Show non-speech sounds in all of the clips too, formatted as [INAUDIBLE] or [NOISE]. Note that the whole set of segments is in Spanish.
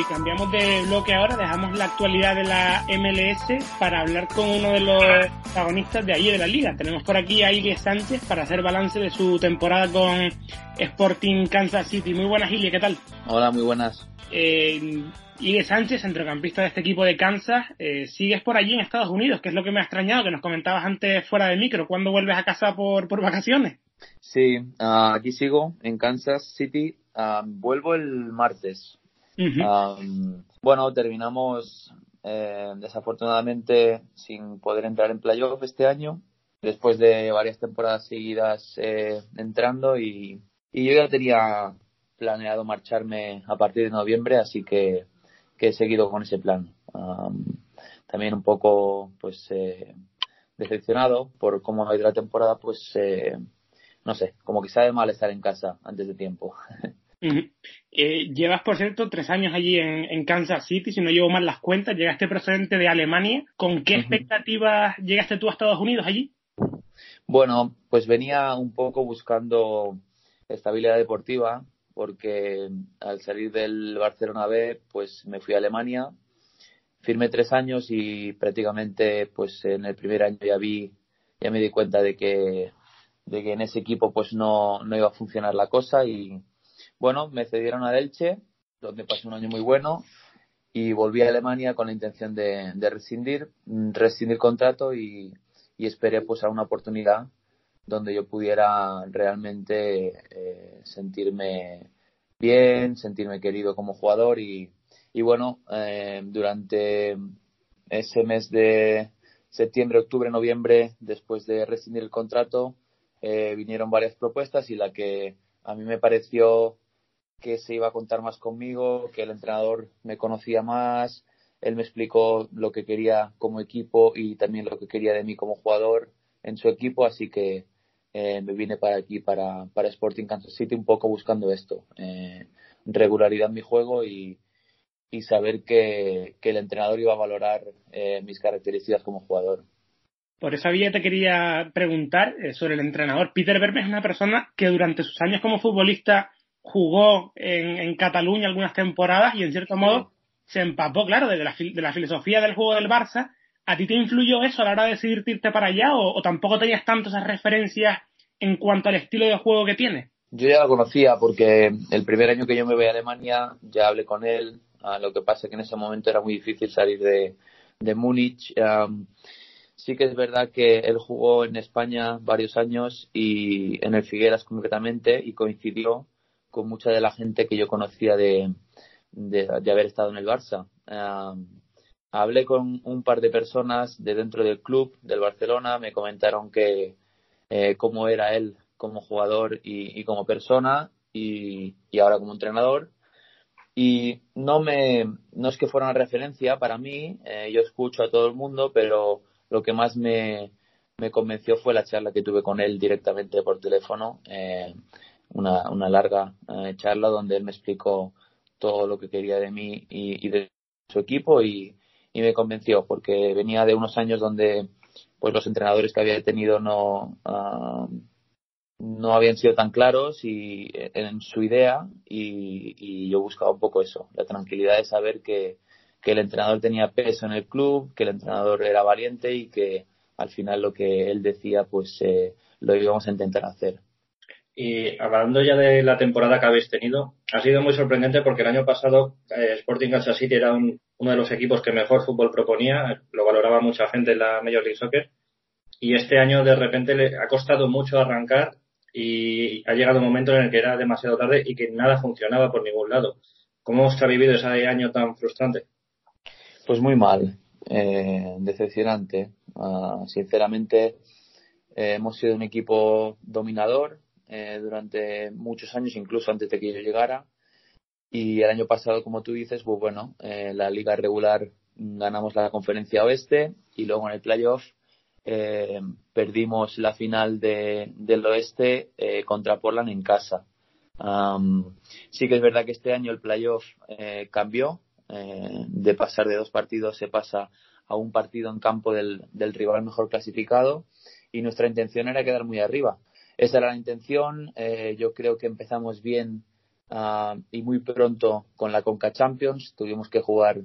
Y cambiamos de bloque ahora, dejamos la actualidad de la MLS para hablar con uno de los protagonistas de allí de la liga. Tenemos por aquí a Ilie Sánchez para hacer balance de su temporada con Sporting Kansas City. Muy buenas, Ilie, ¿qué tal? Hola, muy buenas. Eh, Ilie Sánchez, centrocampista de este equipo de Kansas, eh, sigues por allí en Estados Unidos, que es lo que me ha extrañado, que nos comentabas antes fuera de micro. ¿Cuándo vuelves a casa por, por vacaciones? Sí, uh, aquí sigo en Kansas City. Uh, vuelvo el martes. Uh -huh. um, bueno, terminamos eh, desafortunadamente sin poder entrar en playoff este año, después de varias temporadas seguidas eh, entrando y, y yo ya tenía planeado marcharme a partir de noviembre, así que, que he seguido con ese plan. Um, también un poco, pues, eh, decepcionado por cómo ha ido la temporada, pues, eh, no sé, como que sabe mal estar en casa antes de tiempo. [LAUGHS] Uh -huh. eh, llevas, por cierto, tres años allí en, en, Kansas City, si no llevo mal las cuentas, llegaste procedente de Alemania. ¿Con qué uh -huh. expectativas llegaste tú a Estados Unidos allí? Bueno, pues venía un poco buscando estabilidad deportiva, porque al salir del Barcelona B, pues me fui a Alemania, firmé tres años y prácticamente, pues en el primer año ya vi, ya me di cuenta de que, de que en ese equipo pues no, no iba a funcionar la cosa y bueno, me cedieron a Delche, donde pasé un año muy bueno y volví a Alemania con la intención de, de rescindir, rescindir contrato y, y, esperé pues a una oportunidad donde yo pudiera realmente eh, sentirme bien, sentirme querido como jugador y, y bueno, eh, durante ese mes de septiembre, octubre, noviembre, después de rescindir el contrato, eh, vinieron varias propuestas y la que a mí me pareció que se iba a contar más conmigo, que el entrenador me conocía más, él me explicó lo que quería como equipo y también lo que quería de mí como jugador en su equipo, así que eh, me vine para aquí, para, para Sporting Kansas City, un poco buscando esto, eh, regularidad en mi juego y, y saber que, que, el entrenador iba a valorar eh, mis características como jugador. Por esa vía te quería preguntar eh, sobre el entrenador. Peter Vermes es una persona que durante sus años como futbolista jugó en, en Cataluña algunas temporadas y en cierto modo se empapó, claro, de la, de la filosofía del juego del Barça. ¿A ti te influyó eso a la hora de decidirte irte para allá o, o tampoco tenías tanto esas referencias en cuanto al estilo de juego que tiene? Yo ya lo conocía porque el primer año que yo me voy a Alemania ya hablé con él. Uh, lo que pasa es que en ese momento era muy difícil salir de, de Múnich. Um, sí que es verdad que él jugó en España varios años y en el Figueras concretamente y coincidió con mucha de la gente que yo conocía de, de, de haber estado en el Barça. Uh, hablé con un par de personas de dentro del club del Barcelona, me comentaron que eh, cómo era él como jugador y, y como persona y, y, ahora como entrenador. Y no me, no es que fuera una referencia para mí, eh, yo escucho a todo el mundo, pero lo que más me, me convenció fue la charla que tuve con él directamente por teléfono, eh, una, una larga eh, charla donde él me explicó todo lo que quería de mí y, de su equipo y, y, me convenció porque venía de unos años donde pues los entrenadores que había tenido no uh, no habían sido tan claros y en su idea y, y, yo buscaba un poco eso, la tranquilidad de saber que, que el entrenador tenía peso en el club, que el entrenador era valiente y que al final lo que él decía pues eh, lo íbamos a intentar hacer. Y hablando ya de la temporada que habéis tenido, ha sido muy sorprendente porque el año pasado eh, Sporting Kansas City era un, uno de los equipos que mejor fútbol proponía, lo valoraba mucha gente en la Major League Soccer, y este año de repente le ha costado mucho arrancar y ha llegado un momento en el que era demasiado tarde y que nada funcionaba por ningún lado. ¿Cómo os ha vivido ese año tan frustrante? Pues muy mal, eh, decepcionante. Uh, sinceramente, eh, hemos sido un equipo dominador eh, durante muchos años, incluso antes de que yo llegara. Y el año pasado, como tú dices, pues bueno, eh, la liga regular ganamos la conferencia oeste y luego en el playoff eh, perdimos la final de, del oeste eh, contra Portland en casa. Um, sí que es verdad que este año el playoff eh, cambió. Eh, de pasar de dos partidos se pasa a un partido en campo del, del, rival mejor clasificado y nuestra intención era quedar muy arriba. Esa era la intención. Eh, yo creo que empezamos bien ah, y muy pronto con la Conca Champions tuvimos que jugar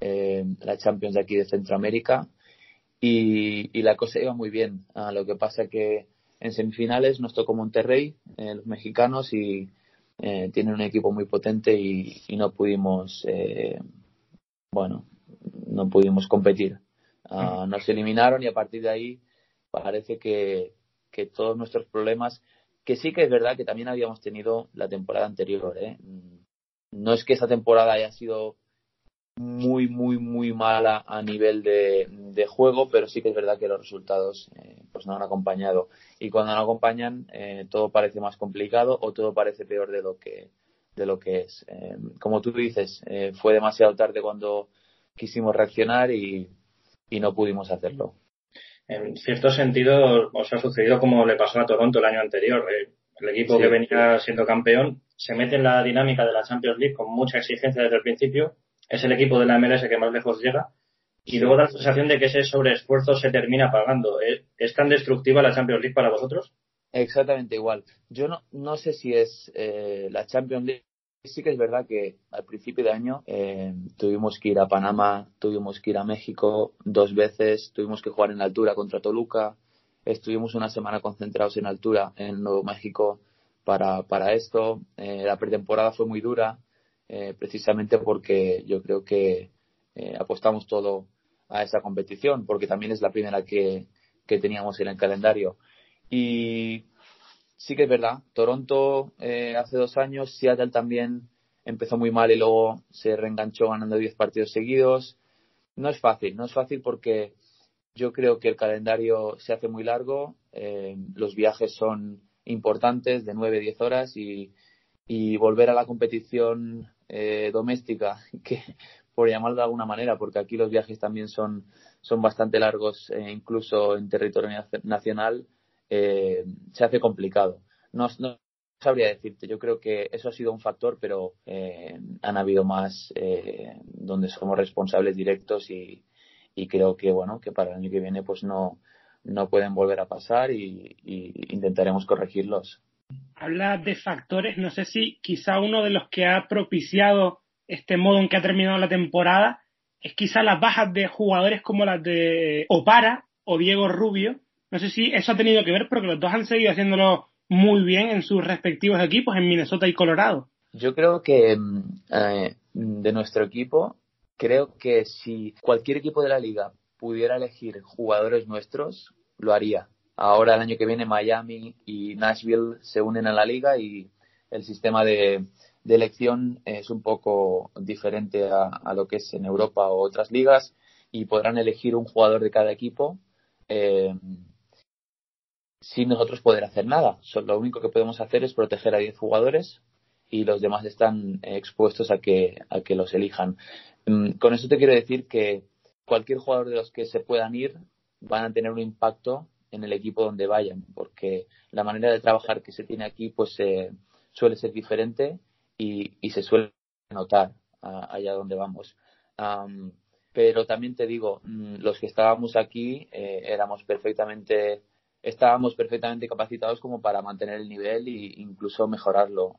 eh, la Champions de aquí de Centroamérica y, la cosa iba muy bien. Ah, lo que pasa que en semifinales nos tocó Monterrey, eh, los mexicanos, y eh, tienen un equipo muy potente y, no pudimos, bueno, no pudimos competir. Ah, nos eliminaron y a partir de ahí parece que, que todos nuestros problemas, que sí que es verdad que también habíamos tenido la temporada anterior, ¿eh? no es que esa temporada haya sido muy, muy, muy mala a nivel de, juego, pero sí que es verdad que los resultados eh, pues no han acompañado. Y cuando no acompañan, eh, todo parece más complicado o todo parece peor de lo que, de lo que es. Eh, como tú dices, fue demasiado tarde cuando quisimos reaccionar y, y no pudimos hacerlo. En cierto sentido, os ha sucedido como le pasó a Toronto el año anterior. El equipo que venía siendo campeón se mete en la dinámica de la Champions League con mucha exigencia desde el principio es el equipo de la MLS que más lejos llega y luego da la sensación de que ese sobreesfuerzo se termina pagando. ¿Es tan destructiva la Champions League para vosotros? Exactamente igual. Yo no, no sé si es eh, la Champions League. Sí que es verdad que al principio de año eh, tuvimos que ir a Panamá, tuvimos que ir a México dos veces, tuvimos que jugar en altura contra Toluca, estuvimos una semana concentrados en altura en Nuevo México para, para esto. Eh, la pretemporada fue muy dura, eh, precisamente porque yo creo que apostamos todo a esa competición, porque también es la primera que, que teníamos en el calendario. Y sí que es verdad, Toronto eh, hace dos años, Seattle también empezó muy mal y luego se reenganchó ganando 10 partidos seguidos. No es fácil, no es fácil porque yo creo que el calendario se hace muy largo, los viajes son importantes de 9-10 horas y, y volver a la competición eh, doméstica, [LAUGHS] que por llamarlo de alguna manera, porque aquí los viajes también son, son bastante largos, eh, incluso en territorio nacional, eh, se hace complicado. No, sabría decirte, yo creo que eso ha sido un factor, pero han habido más donde somos responsables directos y, y creo que bueno que para el año que viene pues no no pueden volver a pasar y intentaremos corregirlos habla de factores, no sé si quizá uno de los que ha propiciado este modo en que ha terminado la temporada es quizá las bajas de jugadores como las de Opara o Diego Rubio. No sé si eso ha tenido que ver, porque los dos han seguido haciéndolo muy bien en sus respectivos equipos, en Minnesota y Colorado. Yo creo que eh, de nuestro equipo, creo que si cualquier equipo de la liga pudiera elegir jugadores nuestros, lo haría. Ahora el año que viene Miami y Nashville se unen a la liga y el sistema de, elección es un poco diferente a, lo que es en Europa o otras ligas y podrán elegir un jugador de cada equipo eh, sin nosotros poder hacer nada. lo único que podemos hacer es proteger a 10 jugadores y los demás están expuestos a que, a que los elijan. Mm, con eso te quiero decir que cualquier jugador de los que se puedan ir van a tener un impacto en el equipo donde vayan, porque la manera de trabajar que se tiene aquí pues eh, suele ser diferente y, y, se suele notar allá donde vamos. pero también te digo, mm, los que estábamos aquí eh, éramos perfectamente estábamos perfectamente capacitados como para mantener el nivel e incluso mejorarlo.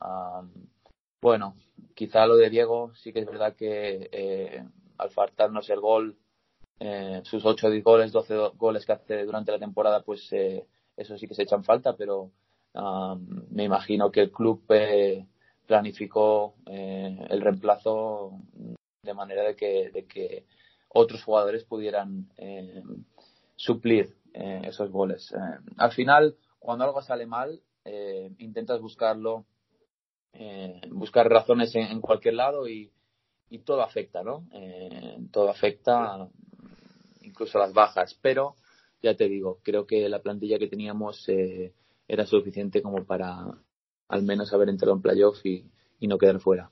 bueno, quizá lo de Diego sí que es verdad que eh, al faltarnos el gol eh, sus 8 goles, 12 goles que hace durante la temporada, pues eh, eso sí que se echan falta, pero me imagino que el club eh, planificó el reemplazo de manera de que, de que otros jugadores pudieran suplir esos goles. al final, cuando algo sale mal, intentas buscarlo, buscar razones en, cualquier lado y, todo afecta, ¿no? todo afecta incluso las bajas, pero ya te digo, creo que la plantilla que teníamos eh, era suficiente como para al menos haber entrado en playoff y, y no quedar fuera.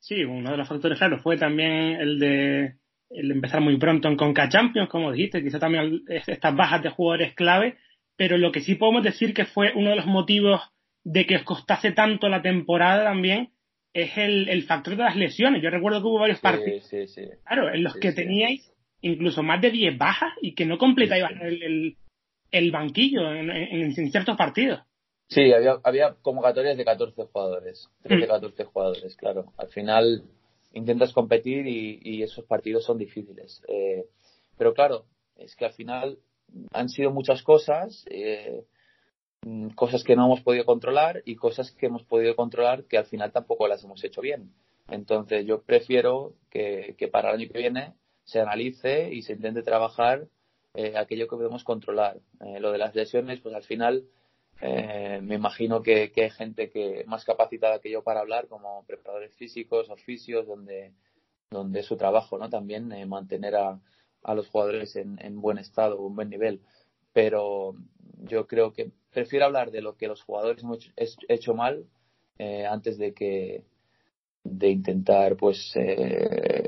Sí, uno de los factores, claro, fue también el de, el empezar muy pronto en Conca Champions, como dijiste, quizá también estas bajas de jugadores clave, pero lo que sí podemos decir que fue uno de los motivos de que os costase tanto la temporada también es el, el factor de las lesiones. Yo recuerdo que hubo varios partidos, claro, en los que teníais incluso más de 10 bajas y que no completáis el, el, banquillo en, ciertos partidos. Sí, había, había convocatorias de 14 jugadores, 13, 14 mm. jugadores, claro. Al final intentas competir y, esos partidos son difíciles. Eh, pero claro, es que al final han sido muchas cosas, eh, cosas que no hemos podido controlar y cosas que hemos podido controlar que al final tampoco las hemos hecho bien. Entonces yo prefiero que, para el año que viene se analice y se intente trabajar eh, aquello que podemos controlar. lo de las lesiones, pues al final eh, me imagino que, hay gente que más capacitada que yo para hablar, como preparadores físicos, oficios, donde, donde es su trabajo, ¿no? También eh, mantener a, a, los jugadores en, en, buen estado, un buen nivel. Pero yo creo que prefiero hablar de lo que los jugadores hemos hecho, mal eh, antes de que de intentar pues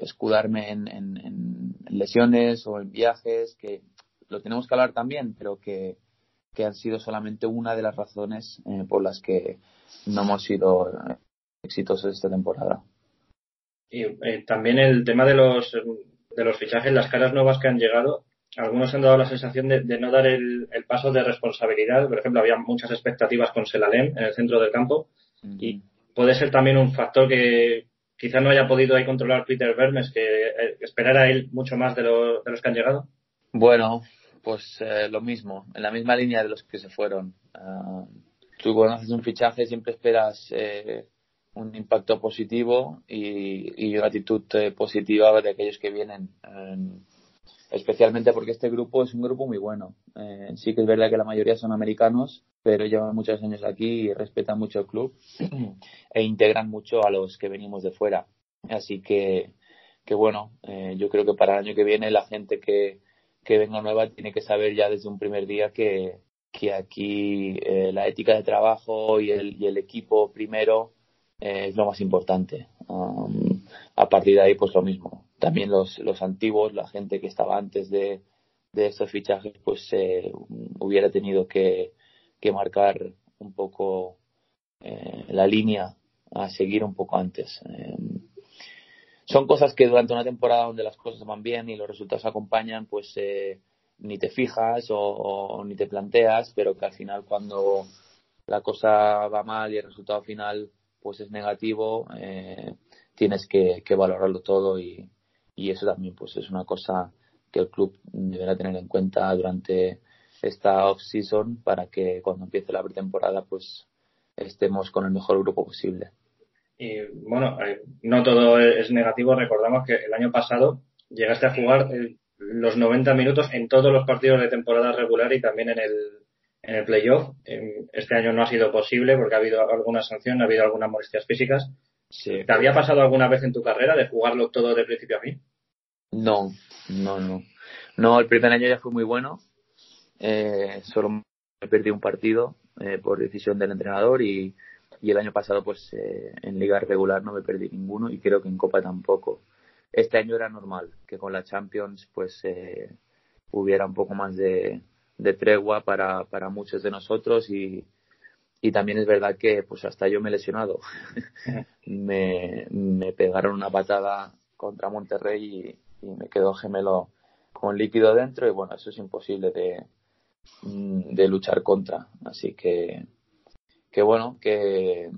escudarme en, en lesiones o en viajes que lo tenemos que hablar también pero que que han sido solamente una de las razones eh, por las que no hemos sido eh, exitosos esta temporada. Y eh, también el tema de los, de los fichajes, las caras nuevas que han llegado, algunos han dado la sensación de, no dar el, paso de responsabilidad. Por ejemplo, había muchas expectativas con Selalem en el centro del campo y puede ser también un factor que quizá no haya podido ahí controlar Peter Vermes, que esperara él mucho más de, de los que han llegado. Bueno, pues eh, lo mismo, en la misma línea de los que se fueron. Uh, tú cuando haces un fichaje siempre esperas eh, un impacto positivo y, una actitud eh, positiva de aquellos que vienen. especialmente porque este grupo es un grupo muy bueno. sí que es verdad que la mayoría son americanos, pero llevan muchos años aquí y respetan mucho el club [CLEARS THROAT] e integran mucho a los que venimos de fuera. Así que, que bueno, yo creo que para el año que viene la gente que, que venga nueva tiene que saber ya desde un primer día que, que aquí eh, la ética de trabajo y el, y el equipo primero eh, es lo más importante. Um, a partir de ahí, pues lo mismo. También los, los antiguos, la gente que estaba antes de, de estos fichajes, pues eh, hubiera tenido que, que marcar un poco la línea a seguir un poco antes son cosas que durante una temporada donde las cosas van bien y los resultados acompañan, pues eh, ni te fijas o, ni te planteas, pero que al final cuando la cosa va mal y el resultado final pues es negativo, eh, tienes que, valorarlo todo y, y eso también pues es una cosa que el club deberá tener en cuenta durante esta off-season para que cuando empiece la pretemporada pues estemos con el mejor grupo posible. Y bueno, eh, no todo es negativo. Recordamos que el año pasado llegaste a jugar eh, los 90 minutos en todos los partidos de temporada regular y también en el, en el playoff. Este año no ha sido posible porque ha habido alguna sanción, ha habido algunas molestias físicas. ¿Te había pasado alguna vez en tu carrera de jugarlo todo de principio a fin? No, no, no. No, el primer año ya fue muy bueno. Eh, solo me perdí un partido por decisión del entrenador y, y el año pasado pues eh, en liga regular no me perdí ninguno y creo que en copa tampoco. Este año era normal que con la Champions pues eh, hubiera un poco más de, tregua para, para muchos de nosotros y, y también es verdad que pues hasta yo me he lesionado. [LAUGHS] Me, me pegaron una patada contra Monterrey y, y, me quedó gemelo con líquido dentro y bueno eso es imposible de, de luchar contra. Así que que bueno, que,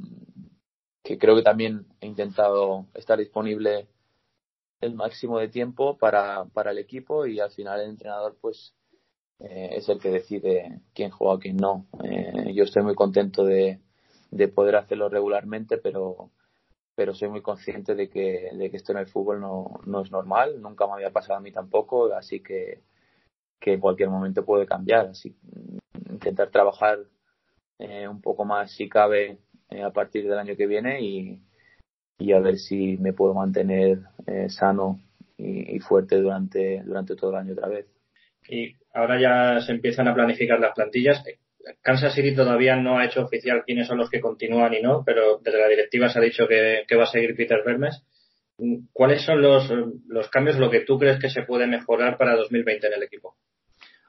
que creo que también he intentado estar disponible el máximo de tiempo para, para el equipo y al final el entrenador pues eh, es el que decide quién juega o quién no. Eh, yo estoy muy contento de, de poder hacerlo regularmente, pero pero soy muy consciente de que, de que esto en el fútbol no, no es normal, nunca me había pasado a mí tampoco, así que, que en cualquier momento puede cambiar. Así intentar trabajar eh, un poco más si cabe eh, a partir del año que viene y, y a ver si me puedo mantener eh, sano y, fuerte durante, durante todo el año otra vez. Y ahora ya se empiezan a planificar las plantillas. Kansas City todavía no ha hecho oficial quiénes son los que continúan y no, pero desde la directiva se ha dicho que, que va a seguir Peter Vermes. ¿Cuáles son los, los cambios, lo que tú crees que se puede mejorar para 2020 en el equipo?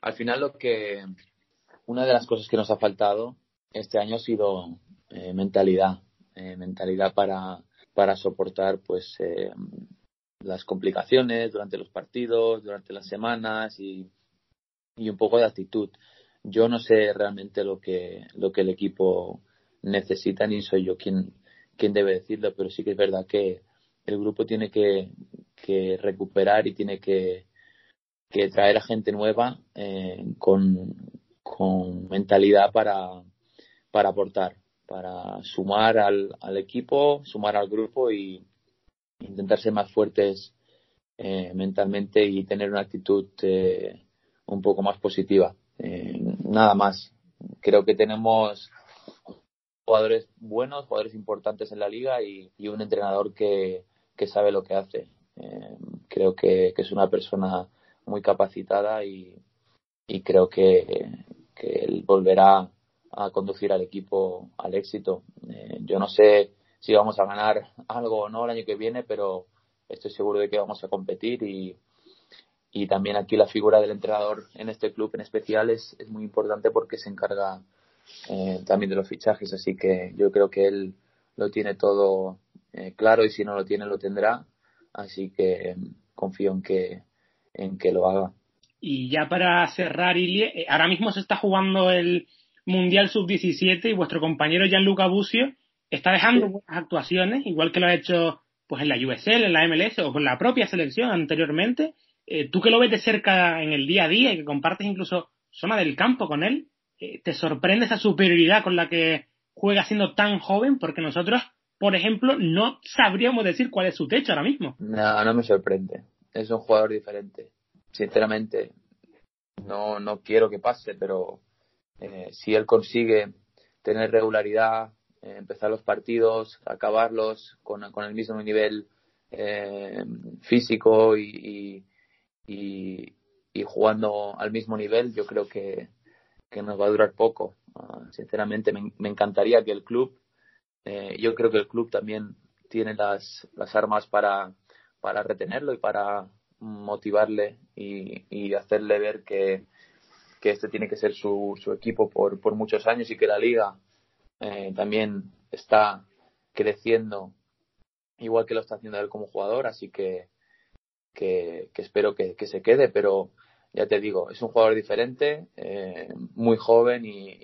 Al final, lo que una de las cosas que nos ha faltado este año ha sido eh, mentalidad, eh, mentalidad para, para soportar pues eh, las complicaciones durante los partidos, durante las semanas y, y un poco de actitud. yo no sé realmente lo que, lo que el equipo necesita ni soy yo quien, quien debe decirlo, pero sí que es verdad que el grupo tiene que, que recuperar y tiene que, que traer a gente nueva con, con mentalidad para, para aportar, para sumar al, equipo, sumar al grupo y intentar ser más fuertes eh, mentalmente y tener una actitud eh, un poco más positiva. Eh, nada más. Creo que tenemos jugadores buenos, jugadores importantes en la liga y, un entrenador que, sabe lo que hace. creo que, es una persona muy capacitada y, y creo que, que él volverá a conducir al equipo al éxito. yo no sé si vamos a ganar algo o no el año que viene, pero estoy seguro de que vamos a competir y, y también aquí la figura del entrenador en este club en especial es, es muy importante porque se encarga eh, también de los fichajes, así que yo creo que él lo tiene todo eh, claro y si no lo tiene lo tendrá, así que eh, confío en que, en que lo haga. Y ya para cerrar, Ilie, ahora mismo se está jugando el Mundial Sub-17 y vuestro compañero Gianluca Bucio está dejando buenas actuaciones, igual que lo ha hecho pues en la USL, en la MLS o con la propia selección anteriormente. Eh, tú que lo ves de cerca en el día a día y que compartes incluso zona del campo con él, eh, ¿te sorprende esa superioridad con la que juega siendo tan joven? Porque nosotros, por ejemplo, no sabríamos decir cuál es su techo ahora mismo. No, no me sorprende. Es un jugador diferente. Sinceramente, no, no quiero que pase, pero eh, si él consigue tener regularidad, eh, empezar los partidos, acabarlos con, el mismo nivel eh, físico y, y, jugando al mismo nivel, yo creo que, que nos va a durar poco. Uh, sinceramente, me, encantaría que el club, eh, yo creo que el club también tiene las, las armas para, para retenerlo y para motivarle y hacerle ver que, que este tiene que ser su, su equipo por, por muchos años y que la liga eh, también está creciendo igual que lo está haciendo él como jugador, así que, que, espero que, se quede, pero ya te digo, es un jugador diferente, eh, muy joven y,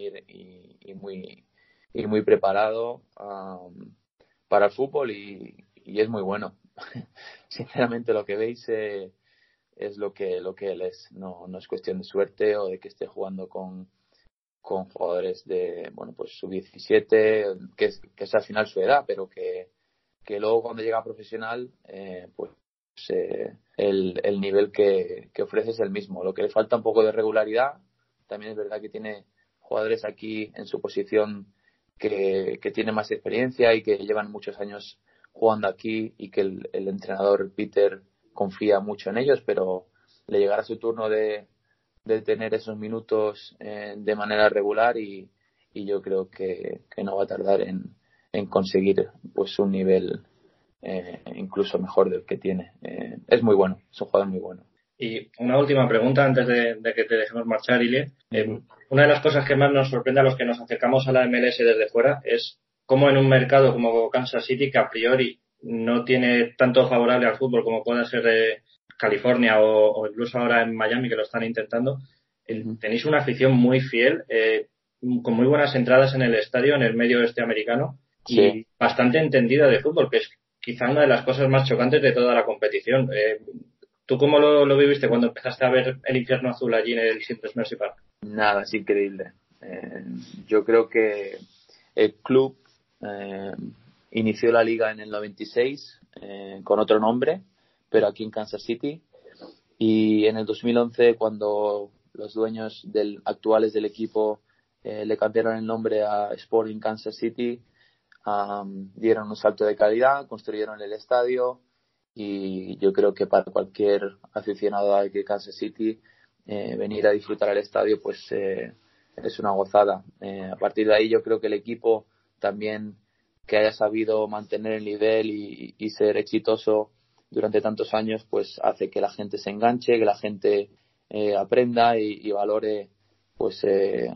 y, muy, y muy preparado um, para el fútbol y, es muy bueno. [LAUGHS] Sinceramente lo que veis eh, es lo que, lo que él es, no, no es cuestión de suerte o de que esté jugando con, con jugadores de, bueno, pues sub 17, que es, que es al final su edad, pero que, que luego cuando llega a profesional, eh, pues eh, el, el, nivel que, que, ofrece es el mismo. Lo que le falta un poco de regularidad, también es verdad que tiene jugadores aquí en su posición que, que tienen más experiencia y que llevan muchos años jugando aquí y que el, el entrenador Peter confía mucho en ellos, pero le llegará su turno de, de tener esos minutos eh, de manera regular y, y yo creo que, que, no va a tardar en, en conseguir pues un nivel eh, incluso mejor del que tiene. Eh, es muy bueno, es un jugador muy bueno. Y una última pregunta antes de, que te dejemos marchar, Ile. Eh, una de las cosas que más nos sorprende a los que nos acercamos a la MLS desde fuera es cómo en un mercado como Kansas City, que a priori no tiene tanto favorable al fútbol como puede ser eh, California o, incluso ahora en Miami que lo están intentando, tenéis una afición muy fiel, eh, con muy buenas entradas en el estadio, en el medio este americano y bastante entendida de fútbol, que es quizá una de las cosas más chocantes de toda la competición. Eh, ¿Tú cómo lo, viviste cuando empezaste a ver el infierno azul allí en el Sientes Mercy Park? Nada, es increíble. Eh, yo creo que el club inició la liga en el 96 con otro nombre pero aquí en Kansas City. Y en el 2011, cuando los dueños del, actuales del equipo eh, le cambiaron el nombre a Sporting Kansas City, dieron un salto de calidad, construyeron el estadio y yo creo que para cualquier aficionado de Kansas City eh, venir a disfrutar el estadio pues eh, es una gozada. a partir de ahí yo creo que el equipo también que haya sabido mantener el nivel y ser exitoso durante tantos años, pues hace que la gente se enganche, que la gente eh, aprenda y, valore pues eh,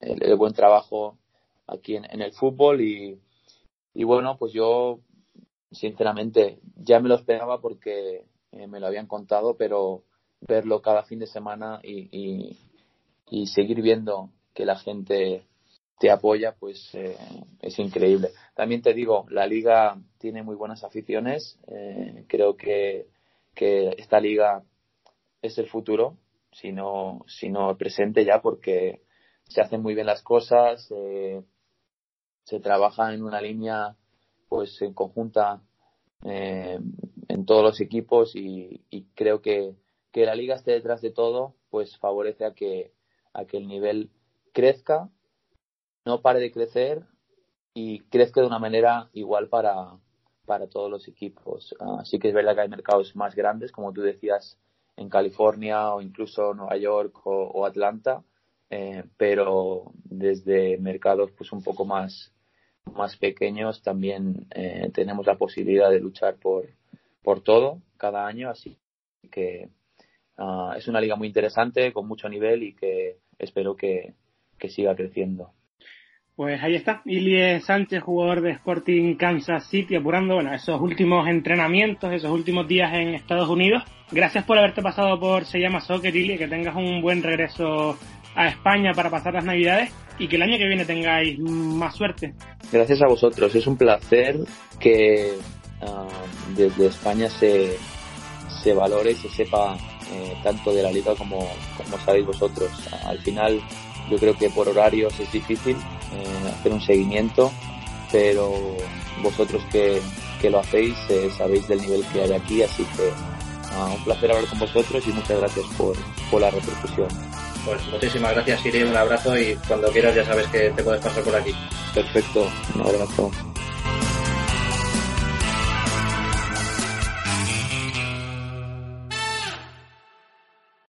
el, buen trabajo aquí en, el fútbol. Y, y, bueno, pues yo sinceramente ya me lo esperaba porque eh, me lo habían contado, pero verlo cada fin de semana y, y seguir viendo que la gente te apoya, pues eh, es increíble. También te digo, la liga tiene muy buenas aficiones. Eh, creo que, que, esta liga es el futuro, si no, no presente ya, porque se hacen muy bien las cosas, eh, se trabaja en una línea pues en conjunta eh, en todos los equipos y, y creo que, que la liga esté detrás de todo pues favorece a que, a que el nivel crezca, no pare de crecer y crezca de una manera igual para, para todos los equipos. Así que es verdad que hay mercados más grandes, como tú decías, en California o incluso Nueva York o, Atlanta, eh, pero desde mercados pues un poco más más pequeños también eh, tenemos la posibilidad de luchar por por todo cada año así que uh, es una liga muy interesante con mucho nivel y que espero que, que siga creciendo pues ahí está, Ilie Sánchez, jugador de Sporting Kansas City, apurando bueno, esos últimos entrenamientos, esos últimos días en Estados Unidos. Gracias por haberte pasado por Se llama Soccer, Ilie, que tengas un buen regreso a España para pasar las Navidades y que el año que viene tengáis más suerte. Gracias a vosotros, es un placer que uh, desde España se, se valore y se sepa eh, tanto de la liga como, como sabéis vosotros. Al final yo creo que por horarios es difícil eh, hacer un seguimiento, pero vosotros que, que lo hacéis eh, sabéis del nivel que hay aquí, así que uh, un placer hablar con vosotros y muchas gracias por, por la repercusión. Pues muchísimas gracias, Siri, un abrazo y cuando quieras ya sabes que te puedes pasar por aquí. Perfecto, un abrazo.